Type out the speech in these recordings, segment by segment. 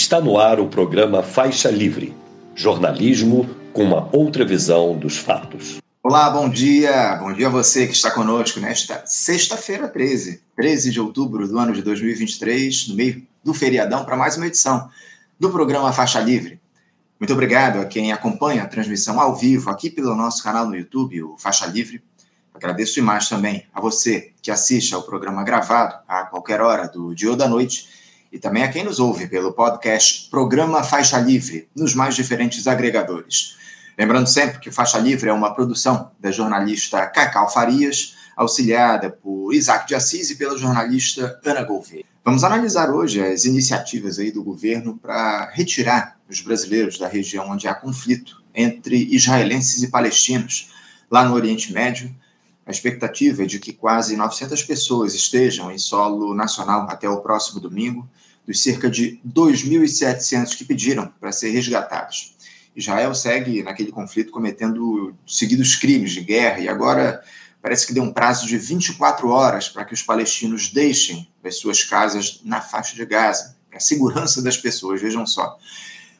Está no ar o programa Faixa Livre, jornalismo com uma outra visão dos fatos. Olá, bom dia. Bom dia a você que está conosco nesta sexta-feira 13, 13 de outubro do ano de 2023, no meio do feriadão, para mais uma edição do programa Faixa Livre. Muito obrigado a quem acompanha a transmissão ao vivo aqui pelo nosso canal no YouTube, o Faixa Livre. Agradeço demais também a você que assiste ao programa gravado a qualquer hora do dia ou da noite e também a quem nos ouve pelo podcast Programa Faixa Livre, nos mais diferentes agregadores. Lembrando sempre que Faixa Livre é uma produção da jornalista Cacau Farias, auxiliada por Isaac de Assis e pela jornalista Ana Gouveia. Vamos analisar hoje as iniciativas aí do governo para retirar os brasileiros da região onde há conflito entre israelenses e palestinos, lá no Oriente Médio, a expectativa é de que quase 900 pessoas estejam em solo nacional até o próximo domingo, dos cerca de 2.700 que pediram para ser resgatados. Israel segue naquele conflito cometendo seguidos crimes de guerra e agora parece que deu um prazo de 24 horas para que os palestinos deixem as suas casas na faixa de Gaza, para a segurança das pessoas, vejam só.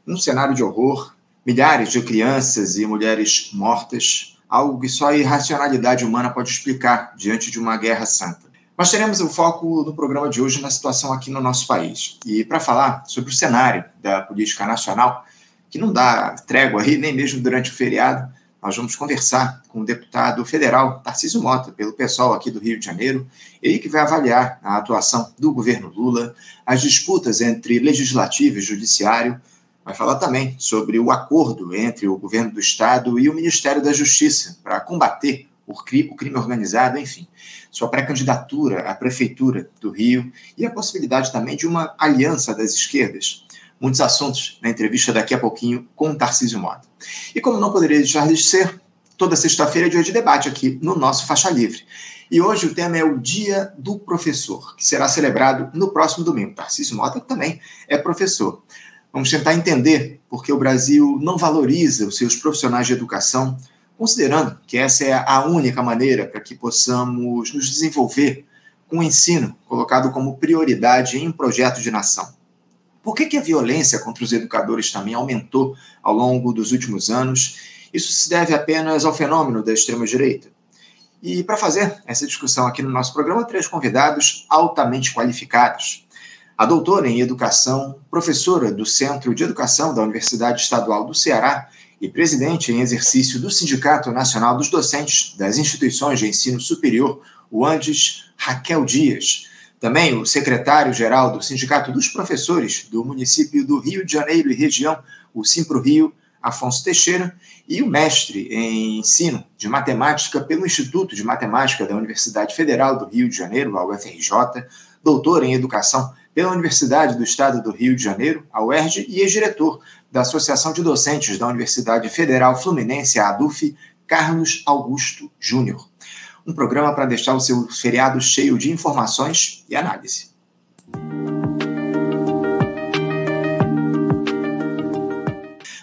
Um cenário de horror, milhares de crianças e mulheres mortas, algo que só a irracionalidade humana pode explicar diante de uma guerra santa. Mas teremos o foco no programa de hoje na situação aqui no nosso país. E para falar sobre o cenário da política nacional, que não dá trégua aí, nem mesmo durante o feriado, nós vamos conversar com o deputado federal Tarcísio Mota, pelo pessoal aqui do Rio de Janeiro, ele que vai avaliar a atuação do governo Lula, as disputas entre legislativo e judiciário, vai falar também sobre o acordo entre o governo do estado e o Ministério da Justiça para combater o crime, organizado, enfim, sua pré-candidatura à prefeitura do Rio e a possibilidade também de uma aliança das esquerdas. Muitos assuntos na entrevista daqui a pouquinho com Tarcísio Mota. E como não poderia deixar de ser, toda sexta-feira é dia de debate aqui no nosso Faixa Livre. E hoje o tema é o Dia do Professor, que será celebrado no próximo domingo. Tarcísio Mota também é professor. Vamos tentar entender por que o Brasil não valoriza os seus profissionais de educação, considerando que essa é a única maneira para que possamos nos desenvolver com o ensino colocado como prioridade em um projeto de nação. Por que, que a violência contra os educadores também aumentou ao longo dos últimos anos? Isso se deve apenas ao fenômeno da extrema-direita? E para fazer essa discussão aqui no nosso programa, três convidados altamente qualificados. A doutora em Educação, professora do Centro de Educação da Universidade Estadual do Ceará e presidente em exercício do Sindicato Nacional dos Docentes das Instituições de Ensino Superior, o Andes, Raquel Dias. Também o secretário-geral do Sindicato dos Professores do município do Rio de Janeiro e região, o Simpro Rio, Afonso Teixeira, e o mestre em ensino de matemática pelo Instituto de Matemática da Universidade Federal do Rio de Janeiro, a UFRJ, doutor em educação pela Universidade do Estado do Rio de Janeiro, a UERJ, e ex-diretor da Associação de Docentes da Universidade Federal Fluminense, a ADUF, Carlos Augusto Júnior. Um programa para deixar o seu feriado cheio de informações e análise.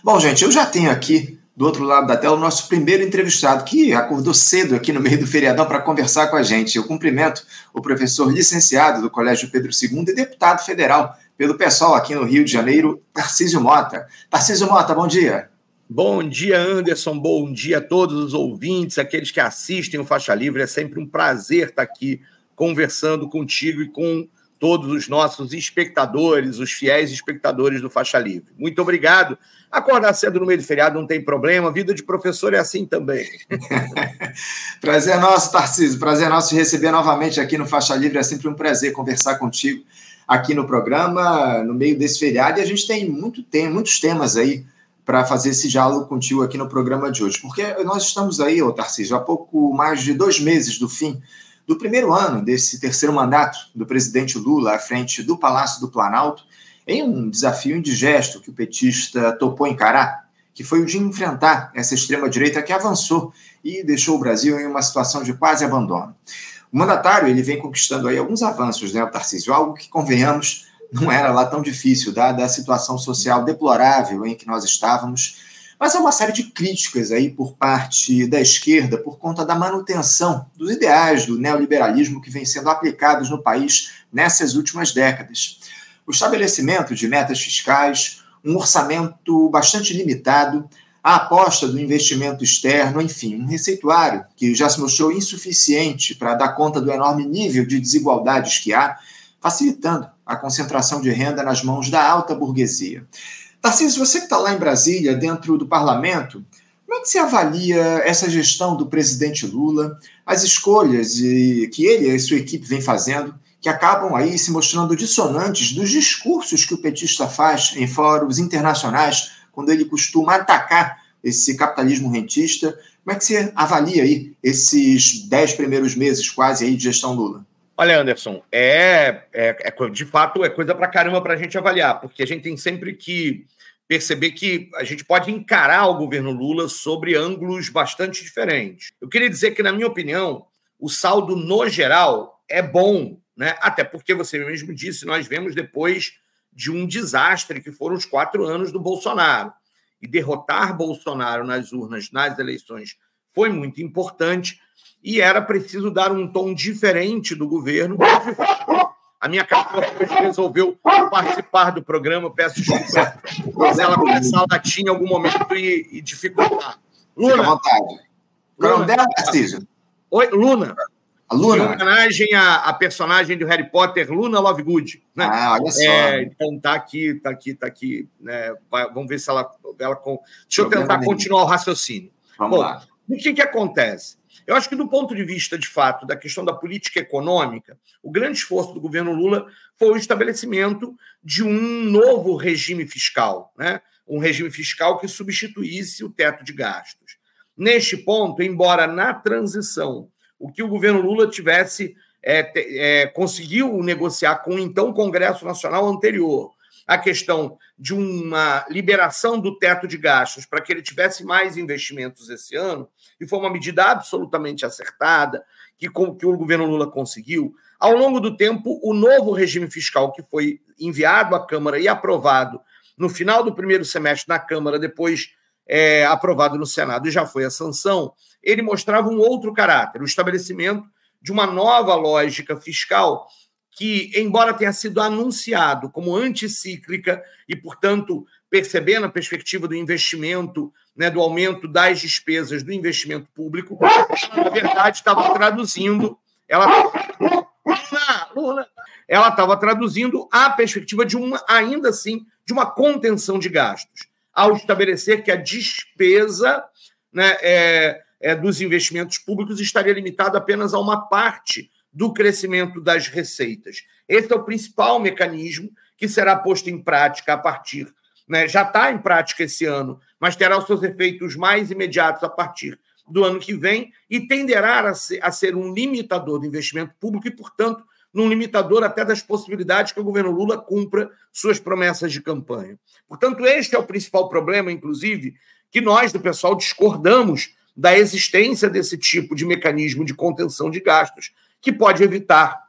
Bom, gente, eu já tenho aqui do outro lado da tela, o nosso primeiro entrevistado, que acordou cedo aqui no meio do feriadão para conversar com a gente. Eu cumprimento o professor licenciado do Colégio Pedro II e deputado federal pelo pessoal aqui no Rio de Janeiro, Tarcísio Mota. Tarcísio Mota, bom dia. Bom dia, Anderson. Bom dia a todos os ouvintes, aqueles que assistem o Faixa Livre. É sempre um prazer estar aqui conversando contigo e com todos os nossos espectadores, os fiéis espectadores do Faixa Livre. Muito obrigado. Acordar cedo no meio do feriado não tem problema, vida de professor é assim também. prazer nosso, Tarcísio, prazer nosso te receber novamente aqui no Faixa Livre. É sempre um prazer conversar contigo aqui no programa, no meio desse feriado, e a gente tem, muito, tem muitos temas aí para fazer esse diálogo contigo aqui no programa de hoje, porque nós estamos aí, ô Tarcísio, há pouco mais de dois meses do fim do primeiro ano desse terceiro mandato do presidente Lula à frente do Palácio do Planalto, em um desafio indigesto que o petista topou encarar, que foi o de enfrentar essa extrema-direita que avançou e deixou o Brasil em uma situação de quase abandono. O mandatário ele vem conquistando aí alguns avanços, né, Tarcísio? Algo que, convenhamos, não era lá tão difícil, dada a situação social deplorável em que nós estávamos mas há uma série de críticas aí por parte da esquerda por conta da manutenção dos ideais do neoliberalismo que vem sendo aplicados no país nessas últimas décadas. o estabelecimento de metas fiscais, um orçamento bastante limitado, a aposta do investimento externo, enfim, um receituário que já se mostrou insuficiente para dar conta do enorme nível de desigualdades que há, facilitando a concentração de renda nas mãos da alta burguesia. Tarcísio, você que está lá em Brasília, dentro do parlamento, como é que você avalia essa gestão do presidente Lula, as escolhas que ele e sua equipe vem fazendo, que acabam aí se mostrando dissonantes dos discursos que o petista faz em fóruns internacionais, quando ele costuma atacar esse capitalismo rentista? Como é que você avalia aí esses dez primeiros meses quase aí de gestão Lula? Olha, Anderson, é, é, é de fato é coisa para caramba para a gente avaliar, porque a gente tem sempre que perceber que a gente pode encarar o governo Lula sobre ângulos bastante diferentes. Eu queria dizer que, na minha opinião, o saldo no geral é bom, né? Até porque você mesmo disse, nós vemos depois de um desastre que foram os quatro anos do Bolsonaro. E derrotar Bolsonaro nas urnas, nas eleições, foi muito importante e era preciso dar um tom diferente do governo a minha cachorra resolveu participar do programa. Peço desculpa se ela começar a latir em algum momento e, e dificultar. Luna. Fica à vontade. Qual é o nome dela, Oi, Luna. A Luna. Em homenagem à, à, personagem do Harry Potter, Luna Lovegood. Né? Ah, olha só. É, então tá aqui, tá aqui, tá aqui. Né? Vai, vamos ver se ela. ela Deixa eu tentar continuar o raciocínio. Vamos Bom, lá. O que, que acontece? Eu acho que, do ponto de vista, de fato, da questão da política econômica, o grande esforço do governo Lula foi o estabelecimento de um novo regime fiscal, né? um regime fiscal que substituísse o teto de gastos. Neste ponto, embora na transição o que o governo Lula tivesse é, é, conseguiu negociar com o então Congresso Nacional anterior, a questão de uma liberação do teto de gastos para que ele tivesse mais investimentos esse ano, e foi uma medida absolutamente acertada, que, que o governo Lula conseguiu. Ao longo do tempo, o novo regime fiscal que foi enviado à Câmara e aprovado no final do primeiro semestre na Câmara, depois é, aprovado no Senado e já foi a sanção, ele mostrava um outro caráter, o estabelecimento de uma nova lógica fiscal que, embora tenha sido anunciado como anticíclica e, portanto, percebendo a perspectiva do investimento, né, do aumento das despesas do investimento público, na verdade estava traduzindo, ela ela estava traduzindo a perspectiva de uma, ainda assim, de uma contenção de gastos, ao estabelecer que a despesa né, é, é, dos investimentos públicos estaria limitada apenas a uma parte do crescimento das receitas. Esse é o principal mecanismo que será posto em prática a partir, né, já está em prática esse ano, mas terá os seus efeitos mais imediatos a partir do ano que vem e tenderá a ser, a ser um limitador do investimento público e, portanto, num limitador até das possibilidades que o governo Lula cumpra suas promessas de campanha. Portanto, este é o principal problema, inclusive, que nós do pessoal discordamos da existência desse tipo de mecanismo de contenção de gastos, que pode evitar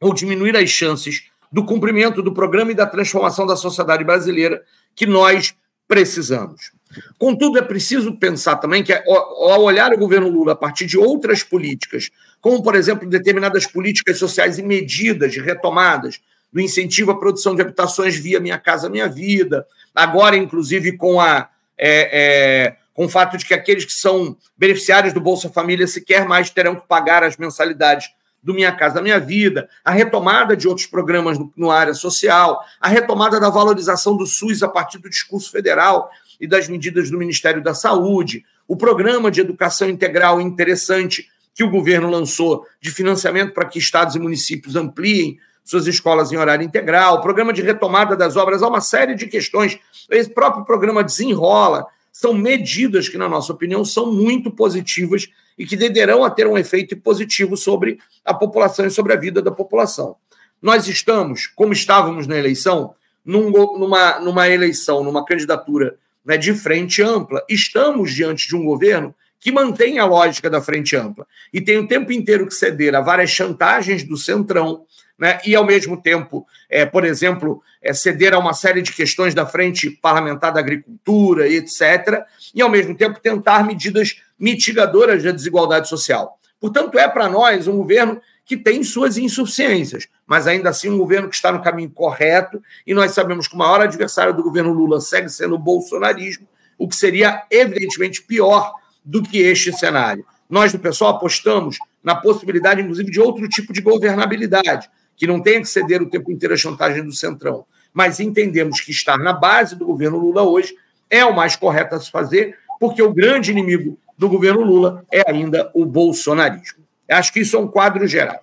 ou diminuir as chances do cumprimento do programa e da transformação da sociedade brasileira que nós precisamos. Contudo, é preciso pensar também que, ao olhar o governo Lula a partir de outras políticas, como, por exemplo, determinadas políticas sociais e medidas de retomadas do incentivo à produção de habitações via Minha Casa Minha Vida, agora, inclusive, com a. É, é, com o fato de que aqueles que são beneficiários do Bolsa Família sequer mais terão que pagar as mensalidades do Minha Casa Minha Vida, a retomada de outros programas no, no área social, a retomada da valorização do SUS a partir do discurso federal e das medidas do Ministério da Saúde, o programa de educação integral interessante que o governo lançou de financiamento para que estados e municípios ampliem suas escolas em horário integral, o programa de retomada das obras, há uma série de questões. Esse próprio programa desenrola, são medidas que, na nossa opinião, são muito positivas e que tenderão a ter um efeito positivo sobre a população e sobre a vida da população. Nós estamos, como estávamos na eleição, num, numa, numa eleição, numa candidatura né, de frente ampla, estamos diante de um governo que mantém a lógica da frente ampla e tem o tempo inteiro que ceder a várias chantagens do centrão, né, e, ao mesmo tempo, é, por exemplo, é, ceder a uma série de questões da frente parlamentar da agricultura, etc., e, ao mesmo tempo, tentar medidas mitigadoras da desigualdade social. Portanto, é para nós um governo que tem suas insuficiências, mas ainda assim um governo que está no caminho correto, e nós sabemos que o maior adversário do governo Lula segue sendo o bolsonarismo, o que seria evidentemente pior do que este cenário. Nós do pessoal apostamos na possibilidade, inclusive, de outro tipo de governabilidade, que não tenha que ceder o tempo inteiro à chantagem do Centrão. Mas entendemos que estar na base do governo Lula hoje é o mais correto a se fazer, porque o grande inimigo do governo Lula é ainda o bolsonarismo. Acho que isso é um quadro geral.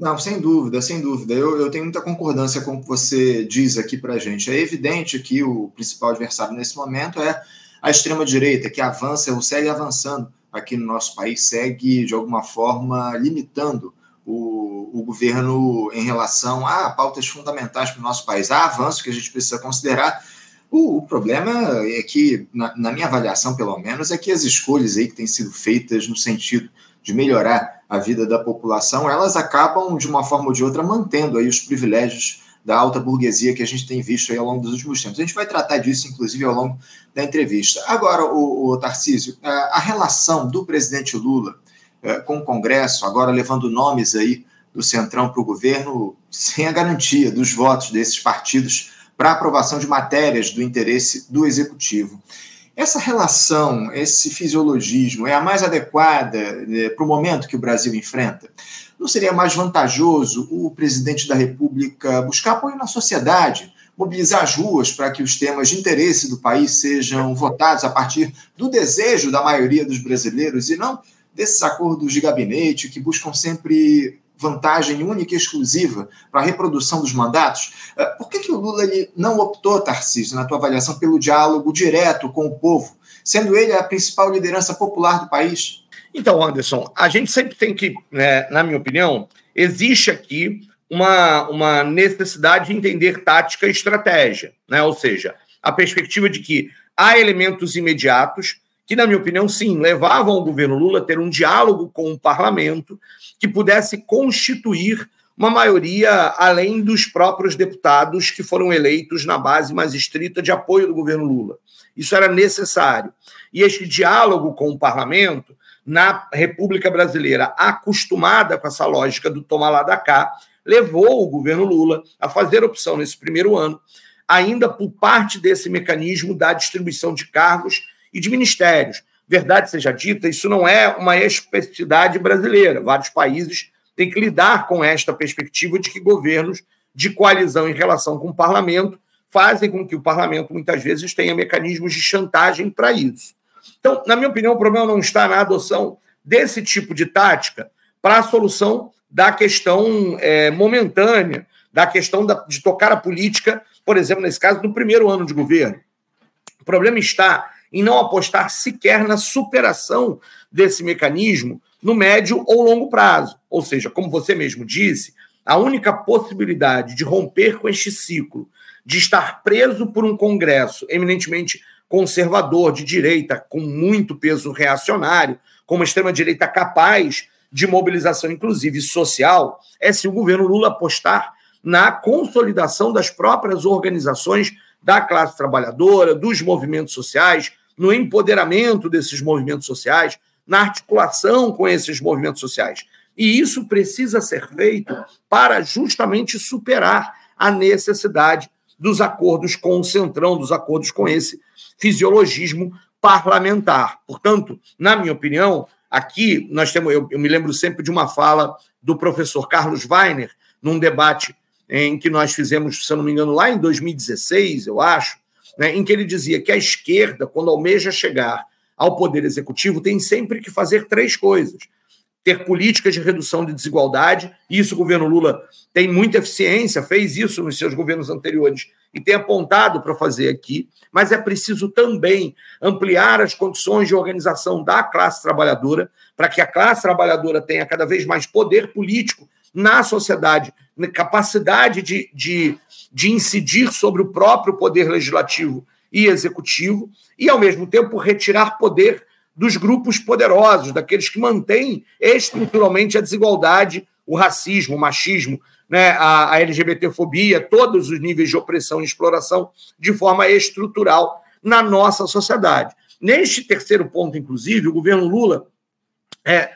Não, sem dúvida, sem dúvida. Eu, eu tenho muita concordância com o que você diz aqui para a gente. É evidente que o principal adversário nesse momento é a extrema-direita, que avança, ou segue avançando aqui no nosso país, segue de alguma forma limitando o, o governo em relação a pautas fundamentais para o nosso país. Há avanços que a gente precisa considerar. O, o problema é que, na, na, minha avaliação, pelo menos, é que as escolhas aí que têm sido feitas no sentido de melhorar a vida da população, elas acabam, de uma forma ou de outra, mantendo aí os privilégios da alta burguesia que a gente tem visto aí ao longo dos últimos tempos. A gente vai tratar disso, inclusive, ao longo da entrevista. Agora, o, o Tarcísio, a relação do presidente Lula é, com o Congresso, agora levando nomes aí do Centrão para o governo, sem a garantia dos votos desses partidos para aprovação de matérias do interesse do Executivo. Essa relação, esse fisiologismo, é a mais adequada né, para o momento que o Brasil enfrenta? Não seria mais vantajoso o presidente da República buscar apoio na sociedade, mobilizar as ruas para que os temas de interesse do país sejam votados a partir do desejo da maioria dos brasileiros e não desses acordos de gabinete que buscam sempre vantagem única e exclusiva para a reprodução dos mandatos? Eh, por que, que o Lula ele não optou, Tarcísio, na tua avaliação, pelo diálogo direto com o povo, sendo ele a principal liderança popular do país? Então, Anderson, a gente sempre tem que, né, na minha opinião, existe aqui uma, uma necessidade de entender tática e estratégia, né? ou seja, a perspectiva de que há elementos imediatos que, na minha opinião, sim, levavam o governo Lula a ter um diálogo com o parlamento que pudesse constituir uma maioria além dos próprios deputados que foram eleitos na base mais estrita de apoio do governo Lula. Isso era necessário. E este diálogo com o parlamento, na República Brasileira, acostumada com essa lógica do tomar lá da cá, levou o governo Lula a fazer opção nesse primeiro ano, ainda por parte desse mecanismo da distribuição de cargos e de ministérios. Verdade seja dita, isso não é uma especificidade brasileira. Vários países têm que lidar com esta perspectiva de que governos de coalizão em relação com o parlamento fazem com que o parlamento muitas vezes tenha mecanismos de chantagem para isso. Então, na minha opinião, o problema não está na adoção desse tipo de tática para a solução da questão é, momentânea, da questão da, de tocar a política, por exemplo, nesse caso, no primeiro ano de governo. O problema está em não apostar sequer na superação desse mecanismo no médio ou longo prazo. Ou seja, como você mesmo disse, a única possibilidade de romper com este ciclo, de estar preso por um Congresso eminentemente conservador, de direita, com muito peso reacionário, com uma extrema-direita capaz de mobilização, inclusive social, é se o governo Lula apostar na consolidação das próprias organizações da classe trabalhadora, dos movimentos sociais, no empoderamento desses movimentos sociais, na articulação com esses movimentos sociais. E isso precisa ser feito para justamente superar a necessidade dos acordos com o Centrão, dos acordos com esse fisiologismo parlamentar. Portanto, na minha opinião, aqui nós temos, eu, eu me lembro sempre de uma fala do professor Carlos Weiner, num debate em que nós fizemos, se eu não me engano, lá em 2016, eu acho, né, em que ele dizia que a esquerda, quando almeja chegar ao poder executivo, tem sempre que fazer três coisas: ter políticas de redução de desigualdade, e isso o governo Lula tem muita eficiência, fez isso nos seus governos anteriores e tem apontado para fazer aqui, mas é preciso também ampliar as condições de organização da classe trabalhadora, para que a classe trabalhadora tenha cada vez mais poder político na sociedade, capacidade de, de, de incidir sobre o próprio poder legislativo e executivo, e, ao mesmo tempo, retirar poder dos grupos poderosos, daqueles que mantêm estruturalmente a desigualdade, o racismo, o machismo, né, a, a LGBTfobia, todos os níveis de opressão e exploração de forma estrutural na nossa sociedade. Neste terceiro ponto, inclusive, o governo Lula é,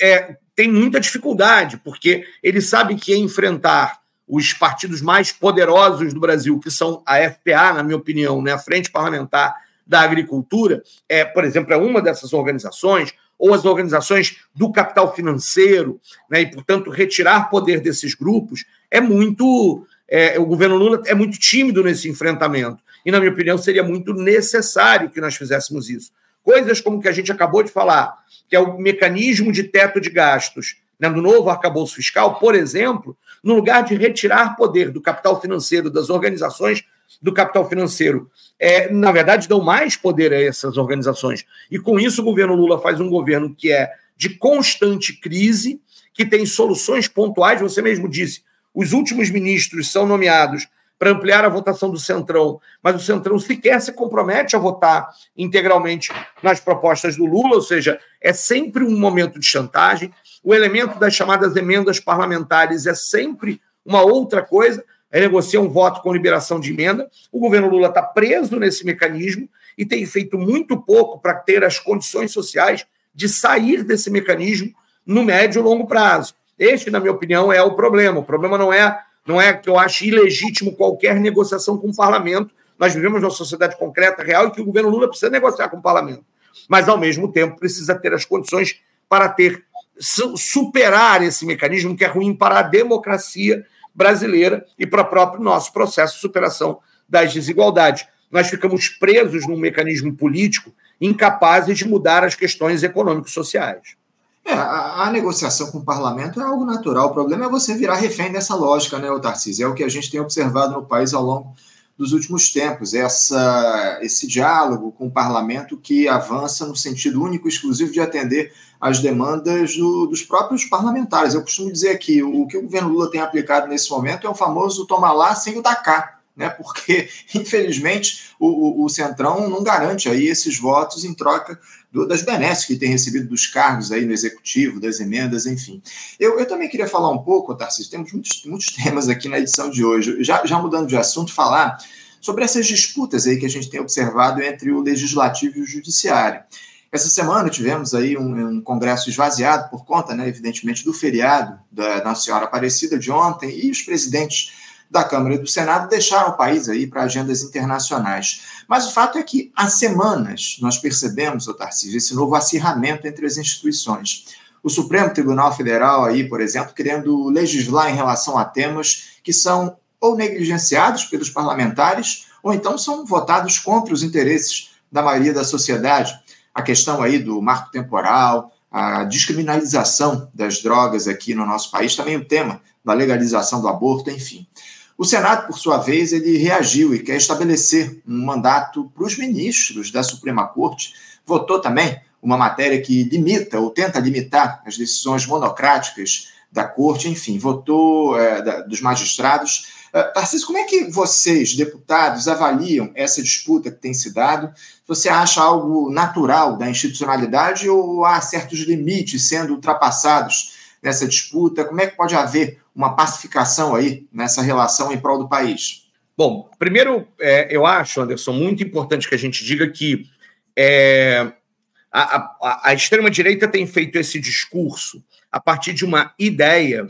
é, tem muita dificuldade, porque ele sabe que enfrentar os partidos mais poderosos do Brasil, que são a FPA, na minha opinião, né, a Frente Parlamentar da Agricultura, é, por exemplo, é uma dessas organizações, ou as organizações do capital financeiro, né, e, portanto, retirar poder desses grupos, é muito. É, o governo Lula é muito tímido nesse enfrentamento. E, na minha opinião, seria muito necessário que nós fizéssemos isso. Coisas como que a gente acabou de falar, que é o mecanismo de teto de gastos né, novo arcabouço fiscal, por exemplo, no lugar de retirar poder do capital financeiro, das organizações do capital financeiro, é, na verdade, dão mais poder a essas organizações. E com isso, o governo Lula faz um governo que é de constante crise, que tem soluções pontuais. Você mesmo disse, os últimos ministros são nomeados para ampliar a votação do Centrão, mas o Centrão sequer se compromete a votar integralmente nas propostas do Lula, ou seja, é sempre um momento de chantagem. O elemento das chamadas emendas parlamentares é sempre uma outra coisa negocia um voto com liberação de emenda. O governo Lula está preso nesse mecanismo e tem feito muito pouco para ter as condições sociais de sair desse mecanismo no médio e longo prazo. Este, na minha opinião, é o problema. O problema não é, não é que eu acho ilegítimo qualquer negociação com o parlamento. Nós vivemos numa sociedade concreta, real, e que o governo Lula precisa negociar com o parlamento. Mas, ao mesmo tempo, precisa ter as condições para ter superar esse mecanismo que é ruim para a democracia brasileira e para o próprio nosso processo de superação das desigualdades. Nós ficamos presos num mecanismo político incapazes de mudar as questões econômico-sociais. É, a, a, negociação com o parlamento é algo natural. O problema é você virar refém dessa lógica, né, Tarcísio? É o que a gente tem observado no país ao longo dos últimos tempos. Essa, esse diálogo com o parlamento que avança no sentido único e exclusivo de atender as demandas do, dos próprios parlamentares. Eu costumo dizer que o, o que o governo Lula tem aplicado nesse momento é o famoso tomar lá sem o cá. Né, porque, infelizmente, o, o, o, Centrão não garante aí esses votos em troca do, das benesses que tem recebido dos cargos aí no Executivo, das emendas, enfim. Eu, eu também queria falar um pouco, Tarcísio, temos muitos, muitos temas aqui na edição de hoje. Já, já mudando de assunto, falar sobre essas disputas aí que a gente tem observado entre o Legislativo e o Judiciário. Essa semana tivemos aí um, um, congresso esvaziado por conta, né, evidentemente, do feriado da Nossa Senhora Aparecida de ontem e os presidentes da Câmara e do Senado deixaram o país aí para agendas internacionais. Mas o fato é que há semanas nós percebemos, Tarcísio, esse novo acirramento entre as instituições. O Supremo Tribunal Federal aí, por exemplo, querendo legislar em relação a temas que são ou negligenciados pelos parlamentares ou então são votados contra os interesses da maioria da sociedade a questão aí do marco temporal, a descriminalização das drogas aqui no nosso país, também o tema da legalização do aborto, enfim. O Senado, por sua vez, ele reagiu e quer estabelecer um mandato para os ministros da Suprema Corte. Votou também uma matéria que limita ou tenta limitar as decisões monocráticas da Corte, enfim, votou é, da, dos magistrados Uh, Tarcísio, como é que vocês, deputados, avaliam essa disputa que tem se dado? Você acha algo natural da institucionalidade ou há certos limites sendo ultrapassados nessa disputa? Como é que pode haver uma pacificação aí nessa relação em prol do país? Bom, primeiro, é, eu acho, Anderson, muito importante que a gente diga que é, a, a, a extrema-direita tem feito esse discurso a partir de uma ideia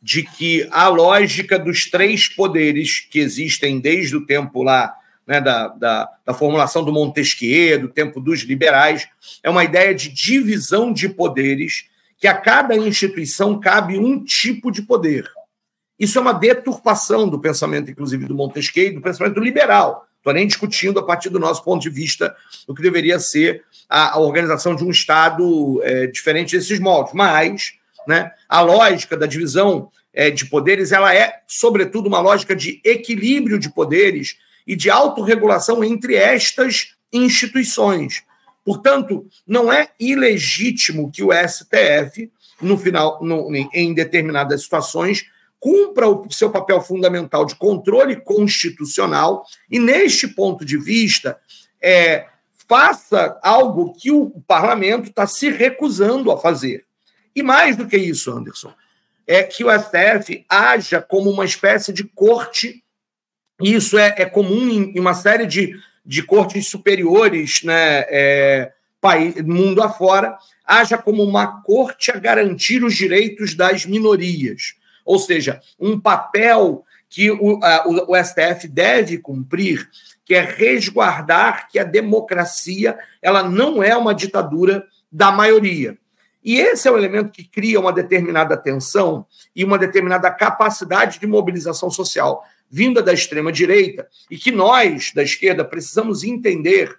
de que a lógica dos três poderes que existem desde o tempo lá né, da, da, da, formulação do Montesquieu, do tempo dos liberais, é uma ideia de divisão de poderes, que a cada instituição cabe um tipo de poder. Isso é uma deturpação do pensamento, inclusive, do Montesquieu, do pensamento liberal. Estou nem discutindo, a partir do nosso ponto de vista, o que deveria ser a, a organização de um Estado é, diferente desses moldes. Mas né? A lógica da divisão é, de poderes ela é, sobretudo, uma lógica de equilíbrio de poderes e de autorregulação entre estas instituições. Portanto, não é ilegítimo que o STF, no final, no, em determinadas situações, cumpra o seu papel fundamental de controle constitucional e, neste ponto de vista, é, faça algo que o parlamento está se recusando a fazer. E mais do que isso, Anderson, é que o STF haja como uma espécie de corte, e isso é, é comum em, uma série de, de cortes superiores, né, é, país, mundo afora, haja como uma corte a garantir os direitos das minorias. Ou seja, um papel que o, a, o, o STF deve cumprir, que é resguardar que a democracia ela não é uma ditadura da maioria. E esse é o elemento que cria uma determinada tensão e uma determinada capacidade de mobilização social vinda da extrema-direita e que nós, da esquerda, precisamos entender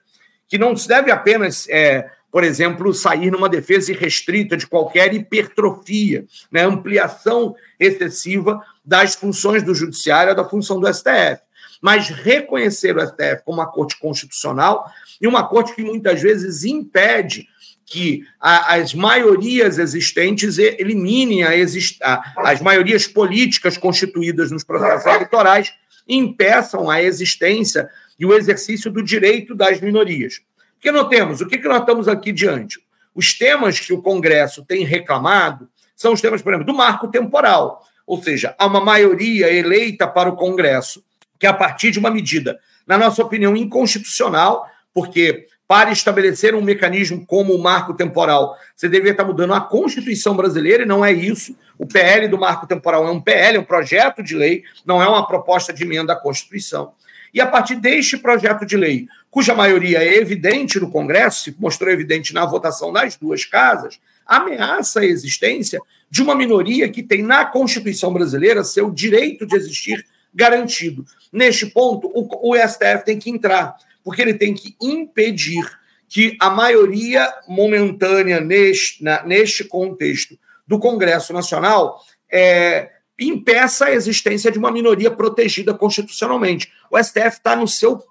que não se deve apenas é, por exemplo, sair numa defesa irrestrita de qualquer hipertrofia, né, ampliação excessiva das funções do judiciário, da função do STF. Mas reconhecer o STF como uma corte constitucional e uma corte que muitas vezes impede que a, as maiorias existentes eliminem a exist, a, as maiorias políticas constituídas nos processos eleitorais impeçam a existência e o exercício do direito das minorias. Porque notemos, o que, que nós estamos aqui diante? Os temas que o Congresso tem reclamado são os temas, por exemplo, do marco temporal. Ou seja, há uma maioria eleita para o Congresso que, a partir de uma medida, na nossa opinião, inconstitucional, porque para estabelecer um mecanismo como o marco temporal, você deveria estar mudando a Constituição brasileira, e não é isso. O PL do marco temporal é um PL, é um projeto de lei, não é uma proposta de emenda à Constituição. E a partir deste projeto de lei, cuja maioria é evidente no Congresso, se mostrou evidente na votação das duas casas, ameaça a existência de uma minoria que tem na Constituição brasileira seu direito de existir garantido. Neste ponto, o, STF tem que entrar, porque ele tem que impedir que a maioria momentânea neste, na, neste contexto do Congresso Nacional é, impeça a existência de uma minoria protegida constitucionalmente. O STF está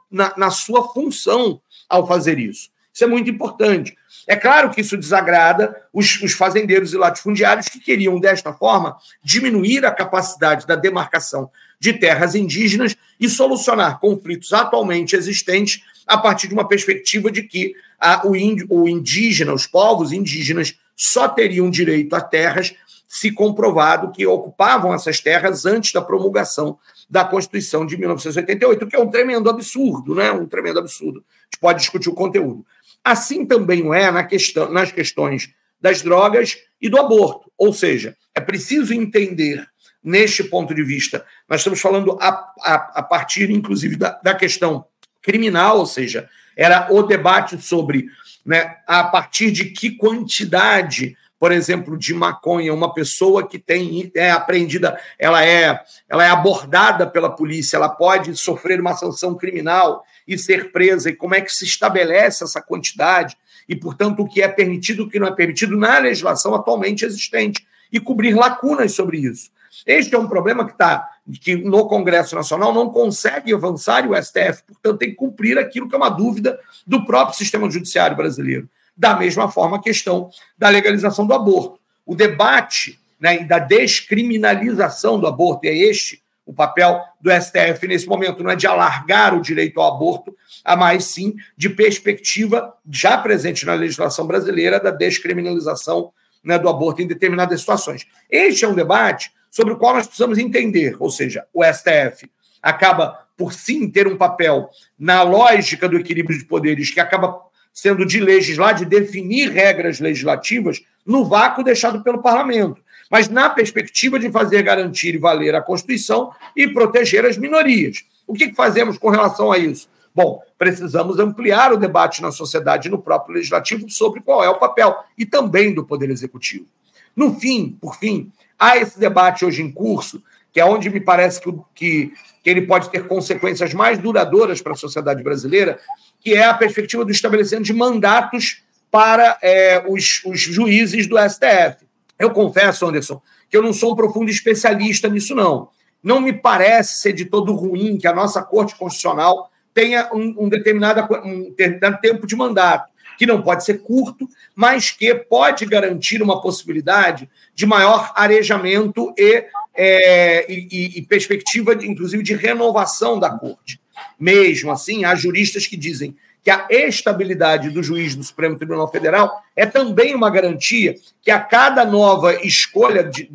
na, na sua função ao fazer isso. Isso é muito importante. É claro que isso desagrada os, os, fazendeiros e latifundiários que queriam, desta forma, diminuir a capacidade da demarcação de terras indígenas e solucionar conflitos atualmente existentes a partir de uma perspectiva de que a, o, índio, o indígena, os povos indígenas, só teriam direito a terras se comprovado que ocupavam essas terras antes da promulgação da Constituição de 1988, que é um tremendo absurdo, né? Um tremendo absurdo. A gente pode discutir o conteúdo. Assim também é na questão, nas questões das drogas e do aborto. Ou seja, é preciso entender, neste ponto de vista, nós estamos falando a, a, a partir, inclusive, da, da questão criminal, ou seja, era o debate sobre né, a partir de que quantidade por exemplo, de maconha, uma pessoa que tem é apreendida, ela é, ela é abordada pela polícia, ela pode sofrer uma sanção criminal e ser presa, e como é que se estabelece essa quantidade, e, portanto, o que é permitido o que não é permitido na legislação atualmente existente, e cobrir lacunas sobre isso. Este é um problema que está que no Congresso Nacional não consegue avançar e o STF, portanto, tem que cumprir aquilo que é uma dúvida do próprio sistema judiciário brasileiro. Da mesma forma, a questão da legalização do aborto. O debate né, da descriminalização do aborto, e é este o papel do STF nesse momento, não é de alargar o direito ao aborto, a mais sim de perspectiva já presente na legislação brasileira da descriminalização né, do aborto em determinadas situações. Este é um debate sobre o qual nós precisamos entender, ou seja, o STF acaba por sim ter um papel na lógica do equilíbrio de poderes que acaba sendo de legislar, de definir regras legislativas no vácuo deixado pelo parlamento, mas na perspectiva de fazer garantir e valer a Constituição e proteger as minorias. O que fazemos com relação a isso? Bom, precisamos ampliar o debate na sociedade e no próprio legislativo sobre qual é o papel e também do Poder Executivo. No fim, por fim, há esse debate hoje em curso, que é onde me parece que, que, que ele pode ter consequências mais duradouras para a sociedade brasileira, que é a perspectiva do estabelecimento de mandatos para é, os, os juízes do STF. Eu confesso, Anderson, que eu não sou um profundo especialista nisso, não. Não me parece ser de todo ruim que a nossa Corte Constitucional tenha um, um, determinado, um determinado tempo de mandato, que não pode ser curto, mas que pode garantir uma possibilidade de maior arejamento e, é, e, e perspectiva, inclusive, de renovação da Corte. Mesmo assim, há juristas que dizem que a estabilidade do juiz do Supremo Tribunal Federal é também uma garantia que a cada nova escolha de,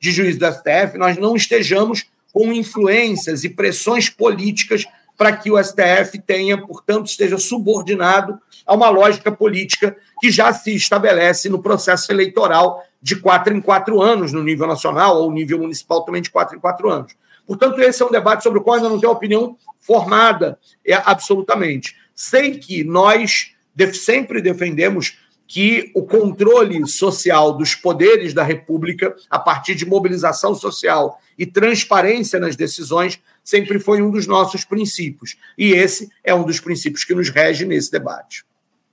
de juiz do STF nós não estejamos com influências e pressões políticas para que o STF tenha, portanto, esteja subordinado a uma lógica política que já se estabelece no processo eleitoral de quatro em quatro anos no nível nacional ou nível municipal também de quatro em quatro anos. Portanto, esse é um debate sobre o qual ainda não tenho opinião formada é, absolutamente. Sei que nós sempre defendemos que o controle social dos poderes da República, a partir de mobilização social e transparência nas decisões, sempre foi um dos nossos princípios. E esse é um dos princípios que nos rege nesse debate.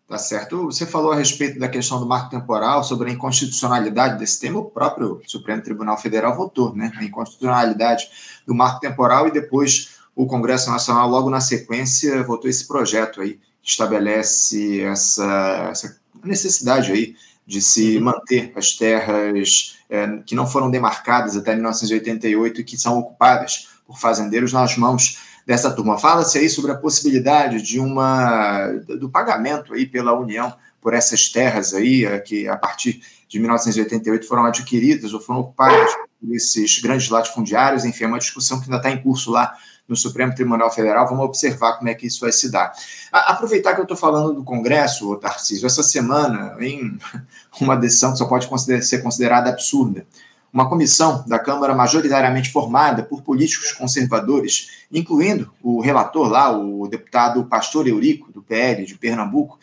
Tá certo. Você falou a respeito da questão do marco temporal, sobre a inconstitucionalidade desse tema. O próprio Supremo Tribunal Federal votou, né? A inconstitucionalidade do marco temporal e depois o Congresso Nacional, logo na sequência, votou esse projeto aí, que estabelece essa, essa necessidade aí de se manter as terras é, que não foram demarcadas até 1988 e que são ocupadas por fazendeiros nas mãos dessa turma. Fala-se aí sobre a possibilidade de uma do pagamento aí pela União por essas terras aí eh, que a partir de 1988 foram adquiridas ou foram ocupadas por esses grandes latifundiários. Enfim, é uma discussão que ainda está em curso lá no Supremo Tribunal Federal. Vamos observar como é que isso vai se dar. Aproveitar que eu estou falando do Congresso, Tarcísio, essa semana, em uma decisão que só pode ser considerada absurda uma comissão da Câmara majoritariamente formada por políticos conservadores, incluindo o relator lá, o deputado Pastor Eurico, do PL de Pernambuco,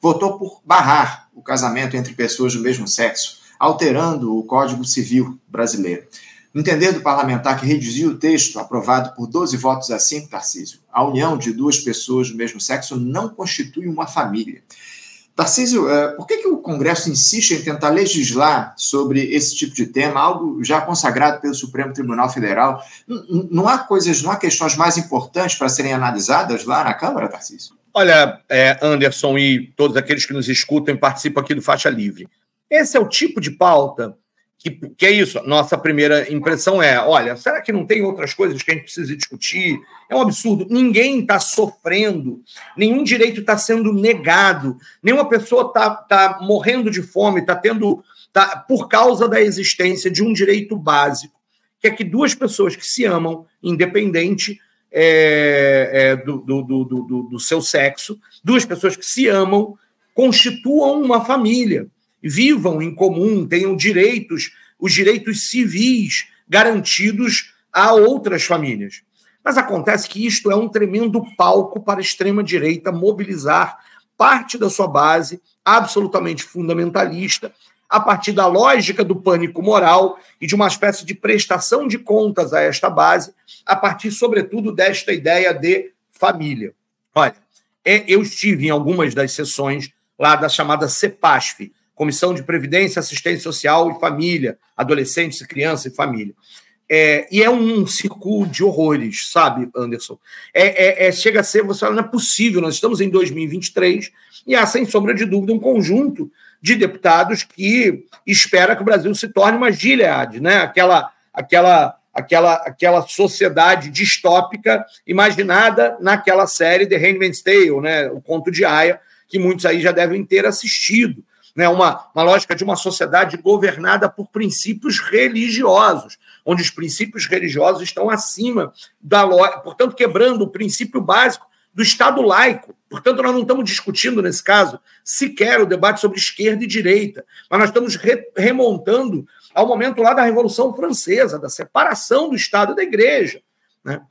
votou por barrar o casamento entre pessoas do mesmo sexo, alterando o Código Civil brasileiro. No entender do parlamentar que redigiu o texto, aprovado por 12 votos a 5, Tarcísio, a união de duas pessoas do mesmo sexo não constitui uma família. Tarcísio, é, por que, que o Congresso insiste em tentar legislar sobre esse tipo de tema, algo já consagrado pelo Supremo Tribunal Federal? Não há coisas, não há questões mais importantes para serem analisadas lá na Câmara, Tarcísio? Olha, é, Anderson e todos aqueles que nos escutam e participam aqui do Faixa Livre. Esse é o tipo de pauta que, que é isso. Nossa primeira impressão é: olha, será que não tem outras coisas que a gente precisa discutir? É um absurdo. Ninguém está sofrendo, nenhum direito está sendo negado, nenhuma pessoa está tá morrendo de fome, está tendo. Tá, por causa da existência de um direito básico, que é que duas pessoas que se amam, independente é, é, do, do, do, do seu sexo, duas pessoas que se amam, constituam uma família vivam em comum, tenham direitos, os direitos civis garantidos a outras famílias. Mas acontece que isto é um tremendo palco para a extrema-direita mobilizar parte da sua base absolutamente fundamentalista a partir da lógica do pânico moral e de uma espécie de prestação de contas a esta base, a partir, sobretudo, desta ideia de família. Olha, é, eu estive em algumas das sessões lá da chamada CEPASF, Comissão de Previdência, Assistência Social e Família, Adolescentes, Criança e Família. É, e é um círculo de horrores, sabe, Anderson? É, é, é, chega a ser, você fala, não é possível, nós estamos em 2023 e há, sem sombra de dúvida, um conjunto de deputados que espera que o Brasil se torne uma Gilead, né? aquela, aquela, aquela, aquela sociedade distópica imaginada naquela série The Handmaid's Tale, né? o conto de Aya, que muitos aí já devem ter assistido né, uma, uma lógica de uma sociedade governada por princípios religiosos, onde os princípios religiosos estão acima da lógica, portanto, quebrando o princípio básico do Estado laico. Portanto, nós não estamos discutindo, nesse caso, sequer o debate sobre esquerda e direita, mas nós estamos re remontando ao momento lá da Revolução Francesa, da separação do Estado da Igreja. Né?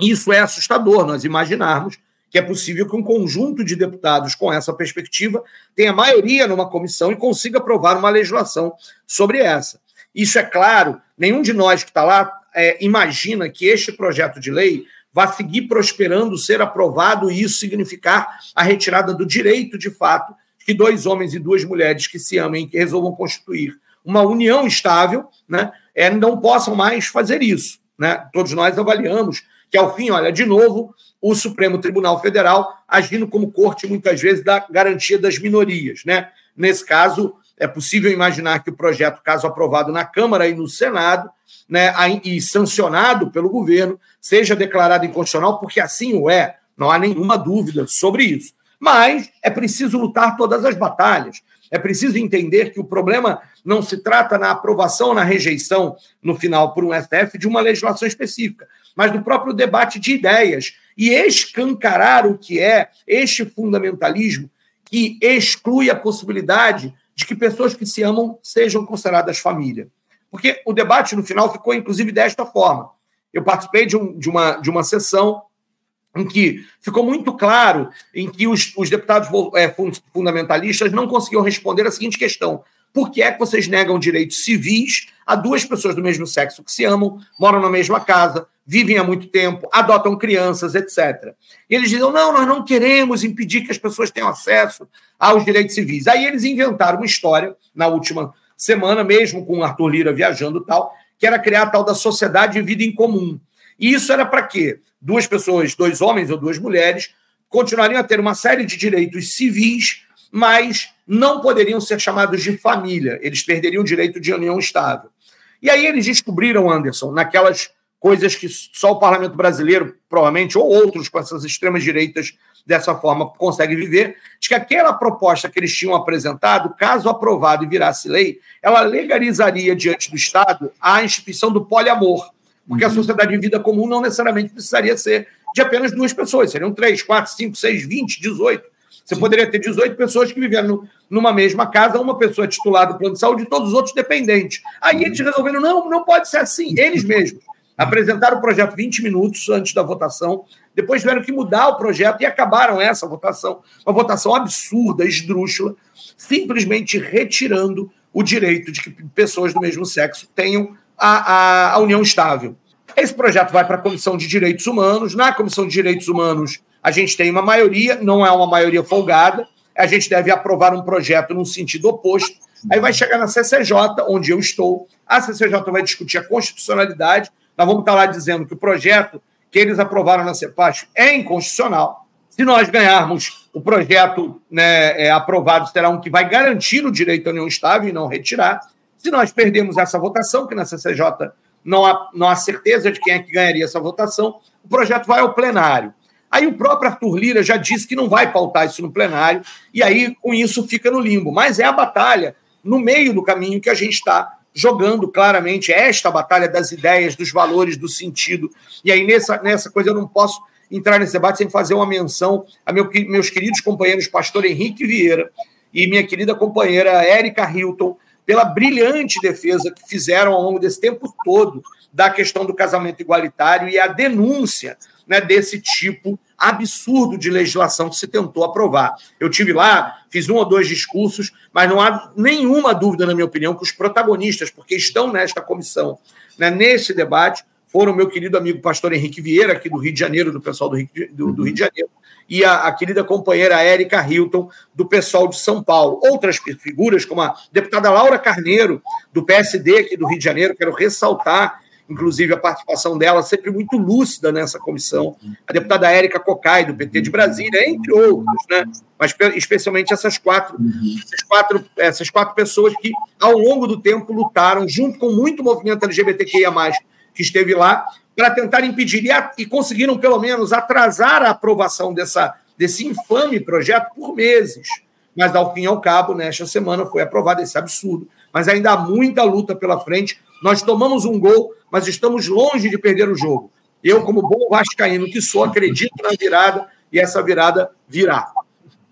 Isso é assustador, nós imaginarmos que é possível que um conjunto de deputados com essa perspectiva tenha maioria numa comissão e consiga aprovar uma legislação sobre essa. Isso é claro, nenhum de nós que está lá é, imagina que este projeto de lei vá seguir prosperando, ser aprovado e isso significar a retirada do direito, de fato, que dois homens e duas mulheres que se amem, que resolvam constituir uma união estável, né, é, não possam mais fazer isso. Né? Todos nós avaliamos que, ao fim, olha, de novo, o Supremo Tribunal Federal agindo como corte, muitas vezes, da garantia das minorias. Né? Nesse caso, é possível imaginar que o projeto, caso aprovado na Câmara e no Senado, né, e sancionado pelo governo, seja declarado inconstitucional, porque assim o é, não há nenhuma dúvida sobre isso. Mas é preciso lutar todas as batalhas. É preciso entender que o problema não se trata na aprovação ou na rejeição, no final, por um STF, de uma legislação específica, mas do próprio debate de ideias e escancarar o que é este fundamentalismo que exclui a possibilidade de que pessoas que se amam sejam consideradas família. Porque o debate, no final, ficou, inclusive, desta forma. Eu participei de, um, de, uma, de uma sessão em que ficou muito claro em que os, os deputados é, fundamentalistas não conseguiam responder a seguinte questão: por que é que vocês negam direitos civis a duas pessoas do mesmo sexo que se amam, moram na mesma casa, vivem há muito tempo, adotam crianças, etc. E eles dizem: não, nós não queremos impedir que as pessoas tenham acesso aos direitos civis. Aí eles inventaram uma história, na última semana, mesmo com o Arthur Lira viajando e tal, que era criar a tal da sociedade de vida em comum. E isso era para quê? Duas pessoas, dois homens ou duas mulheres, continuariam a ter uma série de direitos civis, mas não poderiam ser chamados de família. Eles perderiam o direito de união estável. E aí eles descobriram, Anderson, naquelas coisas que só o parlamento brasileiro, provavelmente, ou outros com essas extremas direitas dessa forma conseguem viver, de que aquela proposta que eles tinham apresentado, caso aprovado e virasse lei, ela legalizaria diante do Estado a instituição do poliamor. Porque uhum. a sociedade de vida comum não necessariamente precisaria ser de apenas duas pessoas, seriam três, quatro, cinco, seis, vinte, dezoito. Você Sim. poderia ter 18 pessoas que viveram numa mesma casa, uma pessoa titular do plano de saúde e todos os outros dependentes. Aí eles resolveram, não, não pode ser assim, eles mesmos. Apresentaram o projeto 20 minutos antes da votação, depois tiveram que mudar o projeto e acabaram essa votação, uma votação absurda, esdrúxula, simplesmente retirando o direito de que pessoas do mesmo sexo tenham a, a, a união estável. Esse projeto vai para a Comissão de Direitos Humanos. Na Comissão de Direitos Humanos, a gente tem uma maioria, não é uma maioria folgada. A gente deve aprovar um projeto num sentido oposto. Aí vai chegar na CCJ, onde eu estou. A CCJ vai discutir a constitucionalidade. Nós vamos estar lá dizendo que o projeto que eles aprovaram na CEPAS é inconstitucional. Se nós ganharmos o projeto né, é, aprovado, será um que vai garantir o direito à união estável e não retirar. Se nós perdemos essa votação, que na CCJ não há, não há certeza de quem é que ganharia essa votação, o projeto vai ao plenário. Aí o próprio Arthur Lira já disse que não vai pautar isso no plenário, e aí com isso fica no limbo. Mas é a batalha no meio do caminho que a gente está jogando claramente é esta batalha das ideias, dos valores, do sentido. E aí nessa, nessa coisa eu não posso entrar nesse debate sem fazer uma menção a meu, meus queridos companheiros pastor Henrique Vieira e minha querida companheira Érica Hilton, pela brilhante defesa que fizeram ao longo desse tempo todo da questão do casamento igualitário e a denúncia né, desse tipo absurdo de legislação que se tentou aprovar. Eu tive lá, fiz um ou dois discursos, mas não há nenhuma dúvida, na minha opinião, que os protagonistas, porque estão nesta comissão, né, nesse debate, foram o meu querido amigo pastor Henrique Vieira, aqui do Rio de Janeiro, do pessoal do Rio, do, do Rio de Janeiro, e a, a querida companheira Érica Hilton, do pessoal de São Paulo. Outras figuras, como a deputada Laura Carneiro, do PSD aqui do Rio de Janeiro, quero ressaltar, inclusive, a participação dela, sempre muito lúcida nessa comissão. A deputada Érica Cocai, do PT de Brasília, entre outros, né? mas especialmente essas quatro, essas quatro, essas quatro pessoas que, ao longo do tempo, lutaram, junto com muito movimento LGBTQIA, que esteve lá, para tentar impedir, e, a, e, conseguiram, pelo menos, atrasar a aprovação dessa, desse infame projeto por meses. Mas, ao fim e ao cabo, nesta semana foi aprovado esse absurdo. Mas ainda há muita luta pela frente. Nós tomamos um gol, mas estamos longe de perder o jogo. Eu, como bom vascaíno que sou, acredito na virada e essa virada virá.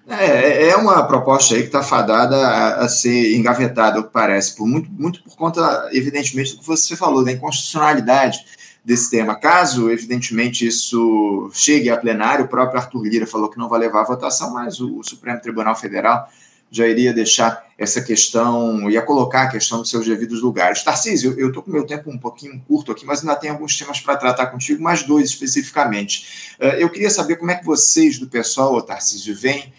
É, é uma proposta aí que está fadada a, a, ser engavetada, o que parece, por muito, muito por conta, evidentemente, do que você falou, da inconstitucionalidade desse tema. Caso, evidentemente, isso chegue a plenário, o próprio Arthur Lira falou que não vai levar a votação, mas o, o Supremo Tribunal Federal já iria deixar essa questão, ia colocar a questão dos seus devidos lugares. Tarcísio, eu estou com meu tempo um pouquinho curto aqui, mas ainda tem alguns temas para tratar contigo, mais dois especificamente. Eh, eu queria saber como é que vocês do pessoal, Tarcísio, veem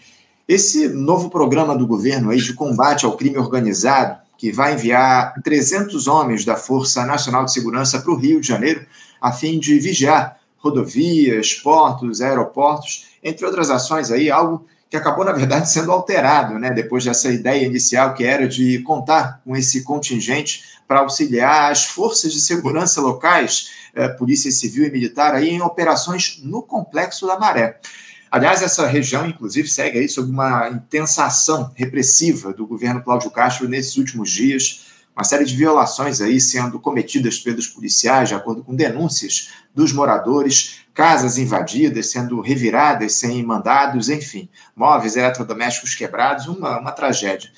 esse novo programa do governo aí de combate ao crime organizado, que vai enviar 300 homens da Força Nacional de Segurança para o Rio de Janeiro, a fim de vigiar rodovias, portos, aeroportos, entre outras ações aí, algo que acabou, na verdade, sendo alterado, né, depois dessa ideia inicial que era de contar com esse contingente para auxiliar as forças de segurança locais, eh, Polícia Civil e Militar, aí, em operações no Complexo da Maré. Aliás, essa região, inclusive, segue aí sob uma intensa ação repressiva do governo Cláudio Castro nesses últimos dias, uma série de violações aí sendo cometidas pelos policiais, de acordo com denúncias dos moradores, casas invadidas, sendo reviradas sem mandados, enfim, móveis eletrodomésticos quebrados, uma, uma tragédia.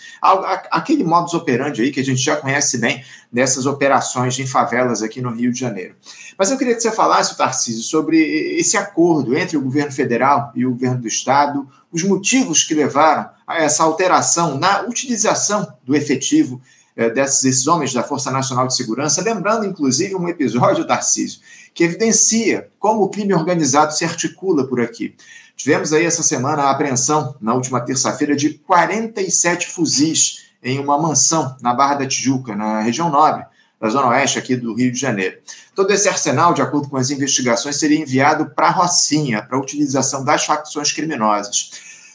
Aquele modus operandi aí que a gente já conhece bem dessas operações em favelas aqui no Rio de Janeiro. Mas eu queria que você falasse, Tarcísio, sobre esse acordo entre o governo federal e o governo do estado, os motivos que levaram a essa alteração na utilização do efetivo é, desses, homens da Força Nacional de Segurança, lembrando, inclusive, um episódio, Tarcísio, que evidencia como o crime organizado se articula por aqui. Tivemos aí essa semana a apreensão, na última terça-feira, de 47 fuzis em uma mansão na Barra da Tijuca, na região nobre da Zona Oeste aqui do Rio de Janeiro. Todo esse arsenal, de acordo com as investigações, seria enviado para a Rocinha, para a utilização das facções criminosas.